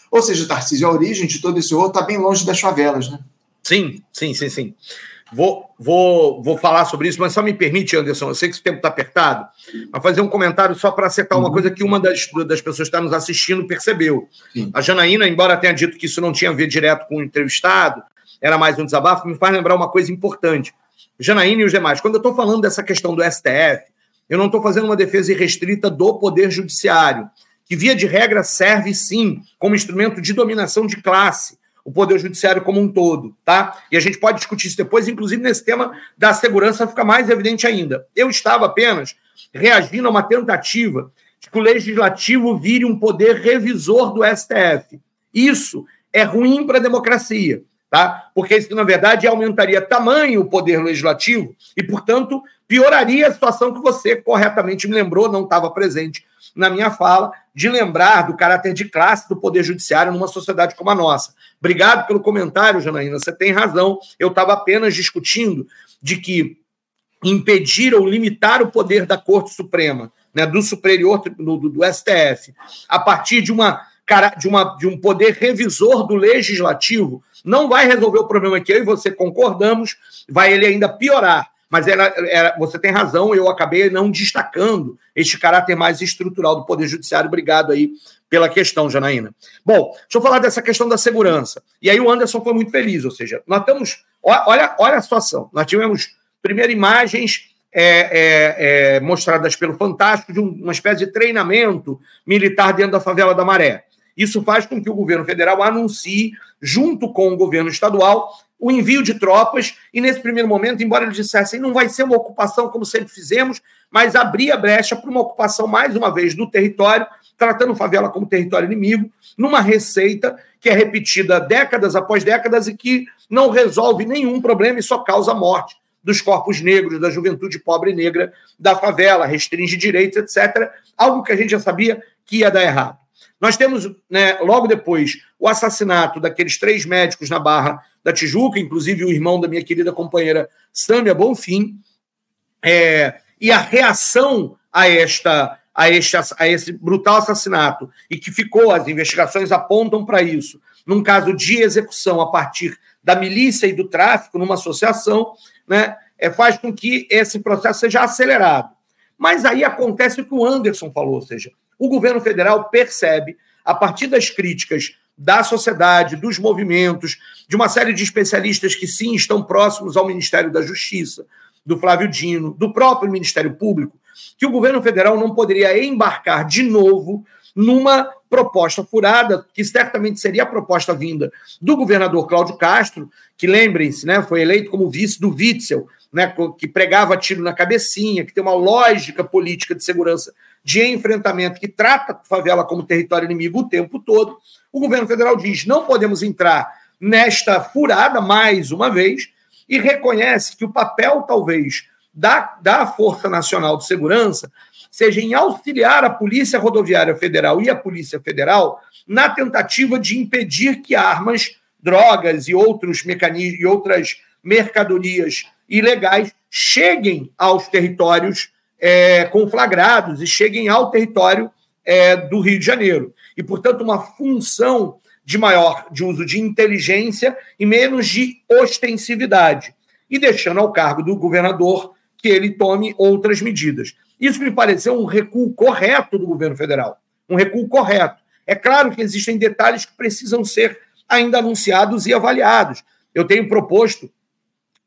Ou seja, Tarcísio, a origem de todo esse ouro está bem longe das favelas, né? Sim, sim, sim, sim. Vou, vou, vou falar sobre isso, mas só me permite, Anderson, eu sei que esse tempo está apertado, mas fazer um comentário só para acertar uma uhum. coisa que uma das, das pessoas que está nos assistindo percebeu. Sim. A Janaína, embora tenha dito que isso não tinha a ver direto com o entrevistado, era mais um desabafo, me faz lembrar uma coisa importante. Janaína e os demais, quando eu estou falando dessa questão do STF, eu não estou fazendo uma defesa irrestrita do Poder Judiciário, que, via de regra, serve sim como instrumento de dominação de classe o Poder Judiciário como um todo, tá? E a gente pode discutir isso depois, inclusive nesse tema da segurança fica mais evidente ainda. Eu estava apenas reagindo a uma tentativa de que o Legislativo vire um poder revisor do STF. Isso é ruim para a democracia, tá? Porque isso, na verdade, aumentaria tamanho o poder legislativo e, portanto, pioraria a situação que você corretamente me lembrou, não estava presente na minha fala, de lembrar do caráter de classe do Poder Judiciário numa sociedade como a nossa. Obrigado pelo comentário, Janaína, você tem razão. Eu estava apenas discutindo de que impedir ou limitar o poder da Corte Suprema, né, do Superior do, do, STF, a partir de uma de, uma, de um poder revisor do legislativo, não vai resolver o problema que eu e você concordamos, vai ele ainda piorar mas era, era, você tem razão, eu acabei não destacando este caráter mais estrutural do Poder Judiciário. Obrigado aí pela questão, Janaína. Bom, deixa eu falar dessa questão da segurança. E aí o Anderson foi muito feliz, ou seja, nós estamos. Olha, olha a situação. Nós tivemos, primeiro, imagens é, é, é, mostradas pelo Fantástico de um, uma espécie de treinamento militar dentro da favela da Maré. Isso faz com que o governo federal anuncie, junto com o governo estadual, o envio de tropas, e nesse primeiro momento, embora eles dissessem não vai ser uma ocupação como sempre fizemos, mas abrir a brecha para uma ocupação, mais uma vez, do território, tratando favela como território inimigo, numa receita que é repetida décadas após décadas e que não resolve nenhum problema e só causa morte dos corpos negros, da juventude pobre negra da favela, restringe direitos, etc. Algo que a gente já sabia que ia dar errado. Nós temos, né, logo depois, o assassinato daqueles três médicos na Barra da Tijuca, inclusive o irmão da minha querida companheira Sâmia Bonfim, é, e a reação a esta a, este, a esse brutal assassinato e que ficou, as investigações apontam para isso, num caso de execução a partir da milícia e do tráfico, numa associação, né, é, faz com que esse processo seja acelerado. Mas aí acontece o que o Anderson falou, ou seja, o governo federal percebe, a partir das críticas da sociedade, dos movimentos, de uma série de especialistas que sim estão próximos ao Ministério da Justiça, do Flávio Dino, do próprio Ministério Público, que o governo federal não poderia embarcar de novo numa proposta furada, que certamente seria a proposta vinda do governador Cláudio Castro, que lembrem-se, né, foi eleito como vice do Witzel, né, que pregava tiro na cabecinha, que tem uma lógica política de segurança de enfrentamento que trata a favela como território inimigo o tempo todo. O governo federal diz: não podemos entrar nesta furada mais uma vez e reconhece que o papel, talvez, da, da Força Nacional de Segurança seja em auxiliar a Polícia Rodoviária Federal e a Polícia Federal na tentativa de impedir que armas, drogas e outros mecanismos e outras mercadorias ilegais cheguem aos territórios é, conflagrados e cheguem ao território é, do Rio de Janeiro. E, portanto, uma função de maior de uso de inteligência e menos de ostensividade, e deixando ao cargo do governador que ele tome outras medidas. Isso me pareceu um recuo correto do governo federal, um recuo correto. É claro que existem detalhes que precisam ser ainda anunciados e avaliados. Eu tenho proposto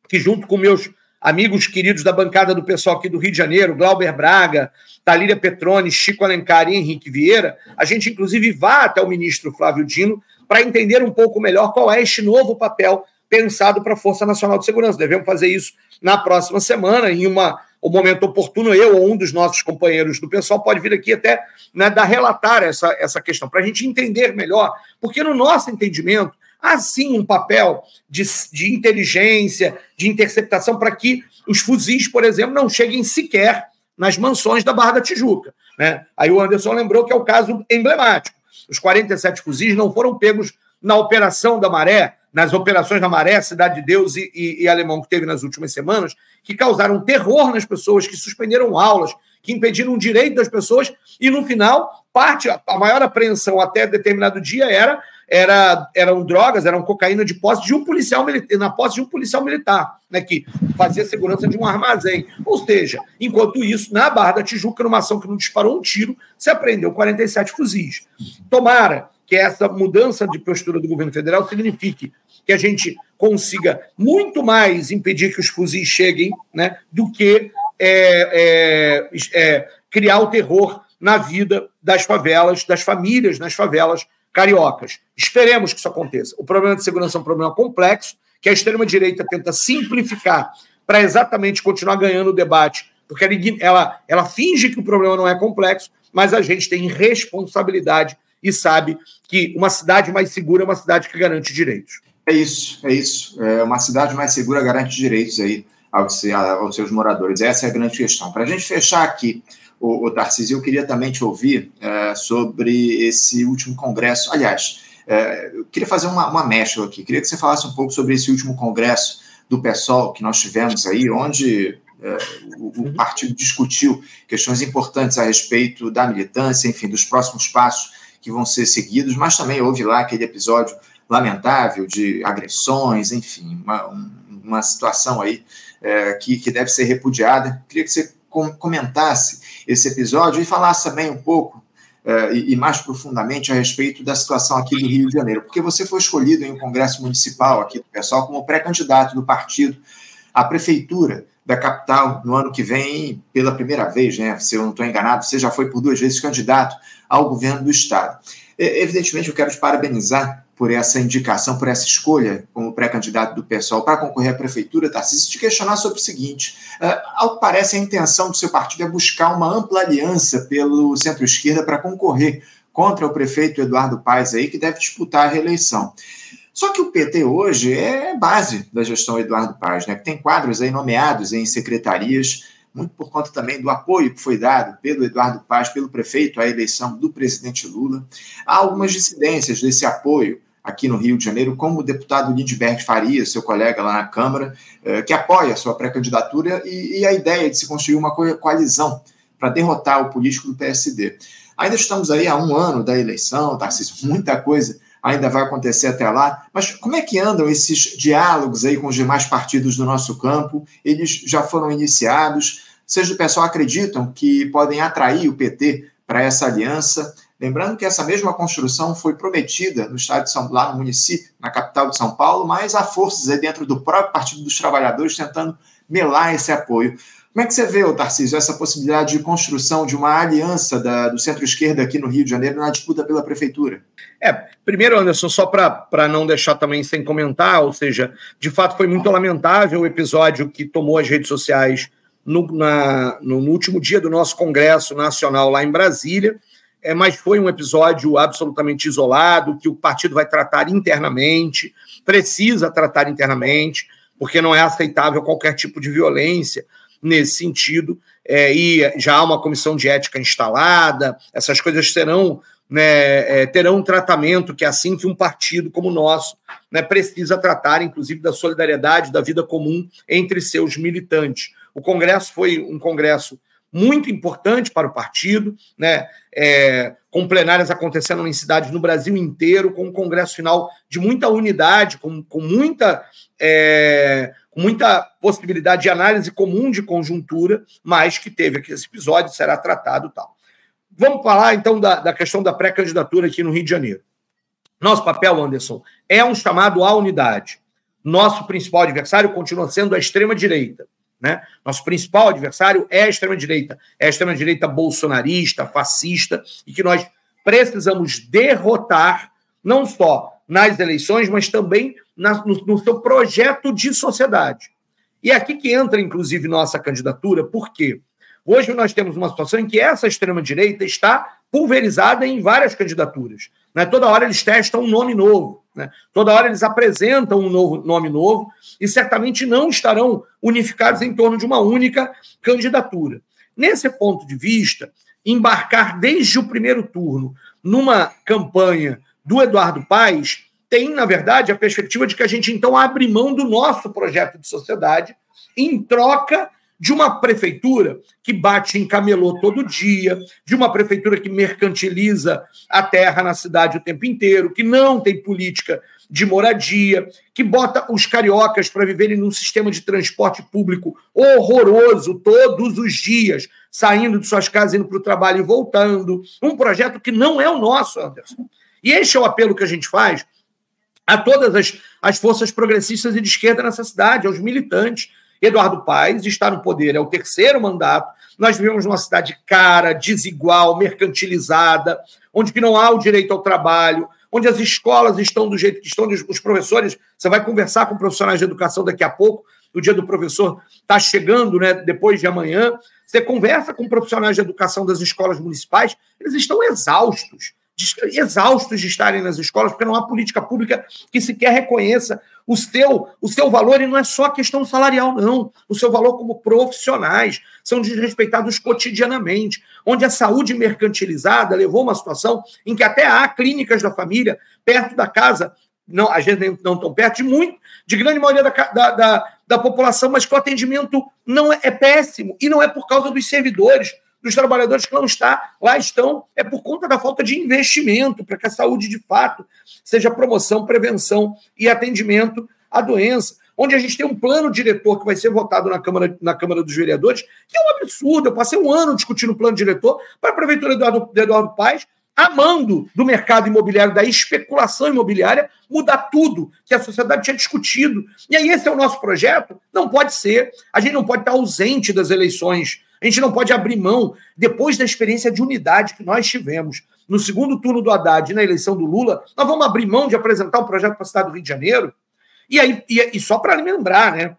que junto com meus amigos queridos da bancada do pessoal aqui do Rio de Janeiro, Glauber Braga, Talíria Petrone, Chico Alencar e Henrique Vieira, a gente inclusive vá até o ministro Flávio Dino para entender um pouco melhor qual é este novo papel pensado para a Força Nacional de Segurança. Devemos fazer isso na próxima semana, em uma, um momento oportuno, eu ou um dos nossos companheiros do pessoal pode vir aqui até né, dar relatar essa, essa questão, para a gente entender melhor, porque no nosso entendimento, há sim um papel de, de inteligência, de interceptação, para que os fuzis, por exemplo, não cheguem sequer nas mansões da Barra da Tijuca. Né? Aí o Anderson lembrou que é o caso emblemático. Os 47 fuzis não foram pegos na Operação da Maré, nas operações da Maré, Cidade de Deus e, e, e Alemão que teve nas últimas semanas, que causaram terror nas pessoas, que suspenderam aulas, que impediram o direito das pessoas, e no final, parte, a maior apreensão até determinado dia era, era eram drogas, eram cocaína de posse de um policial na posse de um policial militar, né, que fazia segurança de um armazém. Ou seja, enquanto isso, na Barra da Tijuca, numa ação que não disparou um tiro, se apreendeu 47 fuzis. Tomara que essa mudança de postura do governo federal signifique que a gente consiga muito mais impedir que os fuzis cheguem né, do que é, é, é, criar o terror na vida das favelas, das famílias nas favelas cariocas. Esperemos que isso aconteça. O problema de segurança é um problema complexo, que a extrema-direita tenta simplificar para exatamente continuar ganhando o debate, porque ela, ela, ela finge que o problema não é complexo, mas a gente tem responsabilidade e sabe que uma cidade mais segura é uma cidade que garante direitos. É isso, é isso. É uma cidade mais segura garante direitos aí aos, aos seus moradores. Essa é a grande questão. Para a gente fechar aqui, o, o Tarcísio, eu queria também te ouvir é, sobre esse último congresso. Aliás, é, eu queria fazer uma, uma mescla aqui. Queria que você falasse um pouco sobre esse último congresso do PSOL que nós tivemos aí, onde é, o, o, uhum. partido discutiu questões importantes a respeito da militância, enfim, dos próximos passos que vão ser seguidos, mas também houve lá aquele episódio lamentável de agressões, enfim, uma, uma situação aí é, que, que deve ser repudiada. Queria que você comentasse esse episódio e falasse também um pouco é, e, e, mais profundamente a respeito da situação aqui do Rio de Janeiro, porque você foi escolhido em um congresso municipal aqui do pessoal como pré-candidato do partido à prefeitura da capital no ano que vem pela primeira vez, né? Se eu não estou enganado, você já foi por duas vezes candidato ao governo do estado. Evidentemente, eu quero te parabenizar por essa indicação, por essa escolha como pré-candidato do pessoal para concorrer à prefeitura, Tarcísio, te questionar sobre o seguinte: uh, ao que parece, a intenção do seu partido é buscar uma ampla aliança pelo centro-esquerda para concorrer contra o prefeito Eduardo Paes, aí, que deve disputar a reeleição. Só que o PT hoje é base da gestão Eduardo Paes, né, que tem quadros aí nomeados em secretarias muito por conta também do apoio que foi dado pelo Eduardo Paz, pelo prefeito, à eleição do presidente Lula. Há algumas dissidências desse apoio aqui no Rio de Janeiro, como o deputado Lindbergh Faria, seu colega lá na Câmara, eh, que apoia a sua pré-candidatura e, a ideia de se construir uma coalizão para derrotar o político do PSD. Ainda estamos aí há um ano da eleição, Tarcísio, muita coisa ainda vai acontecer até lá. Mas como é que andam esses diálogos aí com os demais partidos do nosso campo? Eles já foram iniciados? Vocês do pessoal acreditam que podem atrair o PT para essa aliança? Lembrando que essa mesma construção foi prometida no estado de São lá no município, na capital de São Paulo, mas há forças aí dentro do próprio Partido dos Trabalhadores tentando melar esse apoio. Como é que você vê, Tarcísio, essa possibilidade de construção de uma aliança da, do centro-esquerda aqui no Rio de Janeiro na disputa pela prefeitura? É, primeiro, Anderson, só para não deixar também sem comentar, ou seja, de fato foi muito lamentável o episódio que tomou as redes sociais no, na, no, no último dia do nosso Congresso Nacional lá em Brasília, é, mas foi um episódio absolutamente isolado, que o partido vai tratar internamente, precisa tratar internamente, porque não é aceitável qualquer tipo de violência nesse sentido, é, e já há uma comissão de ética instalada, essas coisas serão né, é, terão um tratamento que é assim que um partido como o nosso né, precisa tratar, inclusive da solidariedade, da vida comum entre seus militantes. O Congresso foi um Congresso muito importante para o partido, né? É, com plenárias acontecendo em cidades no Brasil inteiro, com um congresso final de muita unidade, com, com muita, é, muita possibilidade de análise comum de conjuntura, mas que teve aqui esse episódio, será tratado tal. Vamos falar então da, da questão da pré-candidatura aqui no Rio de Janeiro. Nosso papel, Anderson, é um chamado à unidade. nosso principal adversário continua sendo a extrema-direita. Né? Nosso principal adversário é a extrema-direita. É a extrema-direita bolsonarista, fascista, e que nós precisamos derrotar, não só nas eleições, mas também na, no, no seu projeto de sociedade. E é aqui que entra, inclusive, nossa candidatura, por quê? Hoje nós temos uma situação em que essa extrema-direita está pulverizada em várias candidaturas. Né? Toda hora eles testam um nome novo, né? toda hora eles apresentam um novo nome novo e certamente não estarão unificados em torno de uma única candidatura. Nesse ponto de vista, embarcar desde o primeiro turno numa campanha do Eduardo Paes tem, na verdade, a perspectiva de que a gente então abre mão do nosso projeto de sociedade em troca de uma prefeitura que bate em camelô todo dia, de uma prefeitura que mercantiliza a terra na cidade o tempo inteiro, que não tem política de moradia, que bota os cariocas para viverem num sistema de transporte público horroroso todos os dias, saindo de suas casas, indo para o trabalho e voltando. Um projeto que não é o nosso, Anderson. E este é o apelo que a gente faz a todas as, as forças progressistas e de esquerda nessa cidade, aos militantes Eduardo Paes está no poder, é o terceiro mandato. Nós vivemos numa cidade cara, desigual, mercantilizada, onde que não há o direito ao trabalho, onde as escolas estão do jeito que estão, os professores. Você vai conversar com profissionais de educação daqui a pouco, o dia do professor está chegando, né, depois de amanhã. Você conversa com profissionais de educação das escolas municipais, eles estão exaustos exaustos de estarem nas escolas, porque não há política pública que sequer reconheça o seu, o seu valor, e não é só questão salarial, não. O seu valor como profissionais são desrespeitados cotidianamente, onde a saúde mercantilizada levou a uma situação em que até há clínicas da família perto da casa, não, às vezes nem, não tão perto, de muito, de grande maioria da, da, da, da população, mas que o atendimento não é, é péssimo, e não é por causa dos servidores, dos trabalhadores que não está, lá estão, é por conta da falta de investimento para que a saúde, de fato, seja promoção, prevenção e atendimento à doença. Onde a gente tem um plano diretor que vai ser votado na Câmara, na Câmara dos Vereadores, que é um absurdo. Eu passei um ano discutindo o plano diretor para a Prefeitura Eduardo, de Eduardo Paes, amando do mercado imobiliário, da especulação imobiliária, mudar tudo que a sociedade tinha discutido. E aí, esse é o nosso projeto? Não pode ser. A gente não pode estar ausente das eleições a gente não pode abrir mão, depois da experiência de unidade que nós tivemos no segundo turno do Haddad e na eleição do Lula, nós vamos abrir mão de apresentar um projeto para a cidade do Rio de Janeiro. E aí, e, e só para lembrar, né?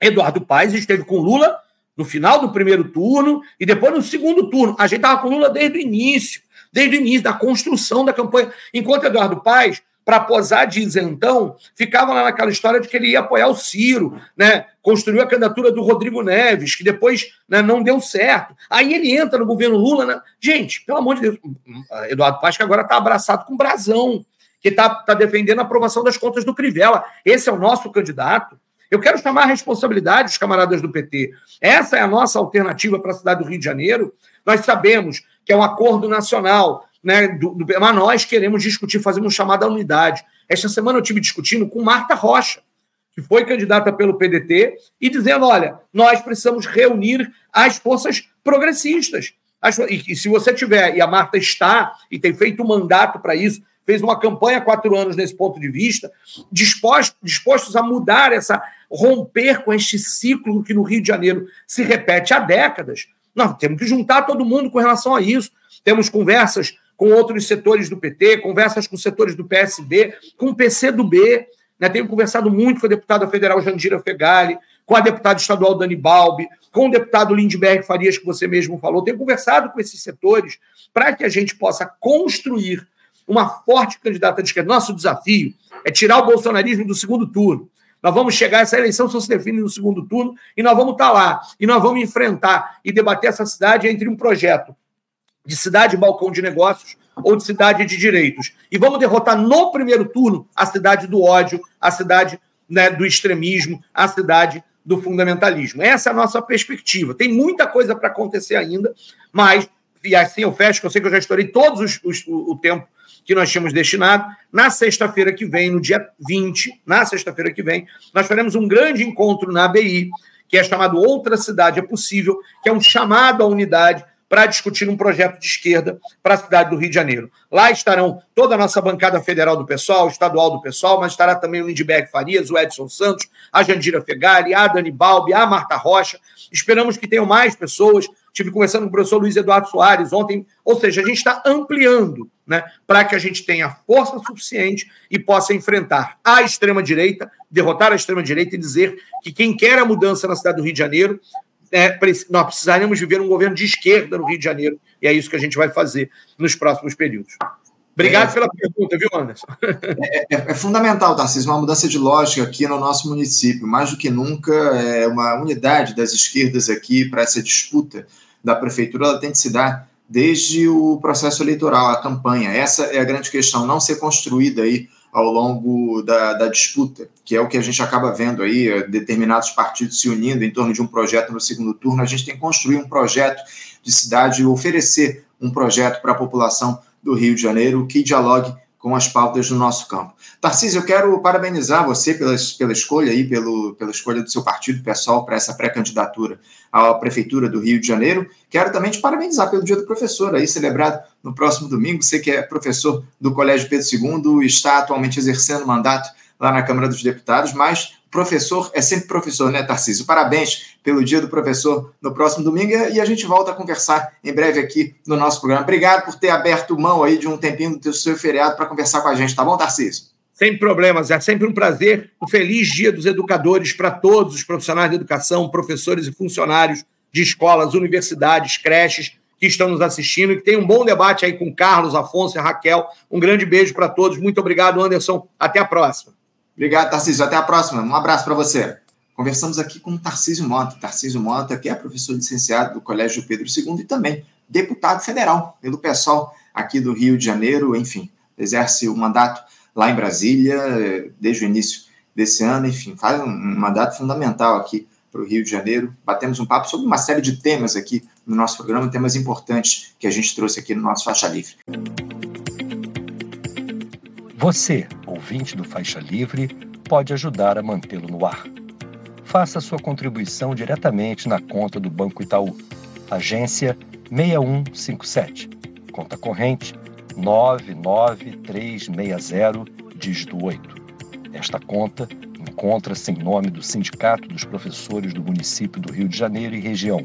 Eduardo Paes esteve com Lula no final do primeiro turno e depois no segundo turno. A gente estava com Lula desde o início, desde o início da construção da campanha. Enquanto Eduardo Paes para posar de isentão, ficava lá naquela história de que ele ia apoiar o Ciro, né? Construiu a candidatura do Rodrigo Neves, que depois né, não deu certo. Aí ele entra no governo Lula. Né? Gente, pelo amor de Deus, Eduardo Paz, que agora está abraçado com brasão, que está tá defendendo a aprovação das contas do Crivella. Esse é o nosso candidato. Eu quero chamar a responsabilidade dos camaradas do PT. Essa é a nossa alternativa para a cidade do Rio de Janeiro. Nós sabemos que é um acordo nacional, né, do, do, mas nós queremos discutir, fazer uma chamada à unidade. Esta semana eu tive discutindo com Marta Rocha, que foi candidata pelo PDT, e dizendo: olha, nós precisamos reunir as forças progressistas. e, e, se você tiver, e a Marta está, e tem feito um mandato para isso, fez uma campanha há quatro anos nesse ponto de vista, dispostos a mudar essa, romper com este ciclo que no Rio de Janeiro se repete há décadas. Nós temos que juntar todo mundo com relação a isso. Temos conversas com outros setores do PT, conversas com setores do PSB, com o PCdoB. Né? Tenho conversado muito com a deputada federal Jandira Fegali, com a deputada estadual Dani Balbi, com o deputado Lindbergh Farias, que você mesmo falou. Tenho conversado com esses setores para que a gente possa construir uma forte candidata de esquerda. Nosso desafio é tirar o bolsonarismo do segundo turno. Nós vamos chegar, essa eleição só se define no segundo turno, e nós vamos estar lá. E nós vamos enfrentar e debater essa cidade entre um projeto de cidade balcão de negócios ou de cidade de direitos. E vamos derrotar no primeiro turno a cidade do ódio, a cidade né, do extremismo, a cidade do fundamentalismo. Essa é a nossa perspectiva. Tem muita coisa para acontecer ainda, mas, e assim eu fecho, que eu sei que eu já estourei todos os, os, o tempo que nós tínhamos destinado. Na sexta-feira que vem, no dia 20, na sexta-feira que vem, nós faremos um grande encontro na ABI, que é chamado Outra Cidade é Possível, que é um chamado à unidade para discutir um projeto de esquerda para a cidade do Rio de Janeiro. Lá estarão toda a nossa bancada federal do pessoal, estadual do pessoal, mas estará também o Lindbergh Farias, o Edson Santos, a Jandira Fegali, a Dani Balbi, a Marta Rocha. Esperamos que tenham mais pessoas. Estive conversando com o professor Luiz Eduardo Soares ontem, ou seja, a gente está ampliando né, para que a gente tenha força suficiente e possa enfrentar a extrema-direita, derrotar a extrema-direita e dizer que quem quer a mudança na cidade do Rio de Janeiro é, nós precisaremos viver um governo de esquerda no Rio de Janeiro, e é isso que a gente vai fazer nos próximos períodos. Obrigado é, pela pergunta, viu, Anderson? É, é, é, fundamental, Tarcísio, uma mudança de lógica aqui no nosso município. Mais do que nunca, é uma unidade das esquerdas aqui para essa disputa da prefeitura, ela tem que se dar desde o processo eleitoral, a campanha. Essa é a grande questão, não ser construída aí ao longo da, da, disputa, que é o que a gente acaba vendo aí, eh, determinados partidos se unindo em torno de um projeto no segundo turno. A gente tem que construir um projeto de cidade, oferecer um projeto para a população do Rio de Janeiro que dialogue com as pautas do nosso campo. Tarcísio, eu quero parabenizar você pela, pela escolha aí, pelo, pela escolha do seu partido pessoal para essa pré-candidatura à Prefeitura do Rio de Janeiro. Quero também te parabenizar pelo Dia do Professor, aí celebrado no próximo domingo. Você que é professor do Colégio Pedro II, está atualmente exercendo mandato lá na Câmara dos Deputados, mas professor é sempre professor, né, Tarcísio? Parabéns pelo dia do professor no próximo domingo e a gente volta a conversar em breve aqui no nosso programa. Obrigado por ter aberto mão aí de um tempinho do seu feriado para conversar com a gente, tá bom, Tarcísio? Sem problemas, é sempre um prazer. Um feliz dia dos educadores para todos os profissionais de educação, professores e funcionários de escolas, universidades, creches que estão nos assistindo e que tem um bom debate aí com Carlos, Afonso e Raquel. Um grande beijo para todos. Muito obrigado, Anderson. Até a próxima. Obrigado, Tarcísio. Até a próxima. Um abraço para você. Conversamos aqui com Tarcísio Mota. Tarcísio Mota, que é professor licenciado do Colégio Pedro II e também deputado federal pelo PSOL aqui do Rio de Janeiro. Enfim, exerce o mandato lá em Brasília desde o início desse ano. Enfim, faz um mandato fundamental aqui para o Rio de Janeiro. Batemos um papo sobre uma série de temas aqui no nosso programa, temas importantes que a gente trouxe aqui no nosso Faixa Livre. Você, ouvinte do Faixa Livre, pode ajudar a mantê-lo no ar. Faça sua contribuição diretamente na conta do Banco Itaú, agência 6157, conta corrente 99360, dígito 8. Esta conta encontra-se em nome do Sindicato dos Professores do Município do Rio de Janeiro e região,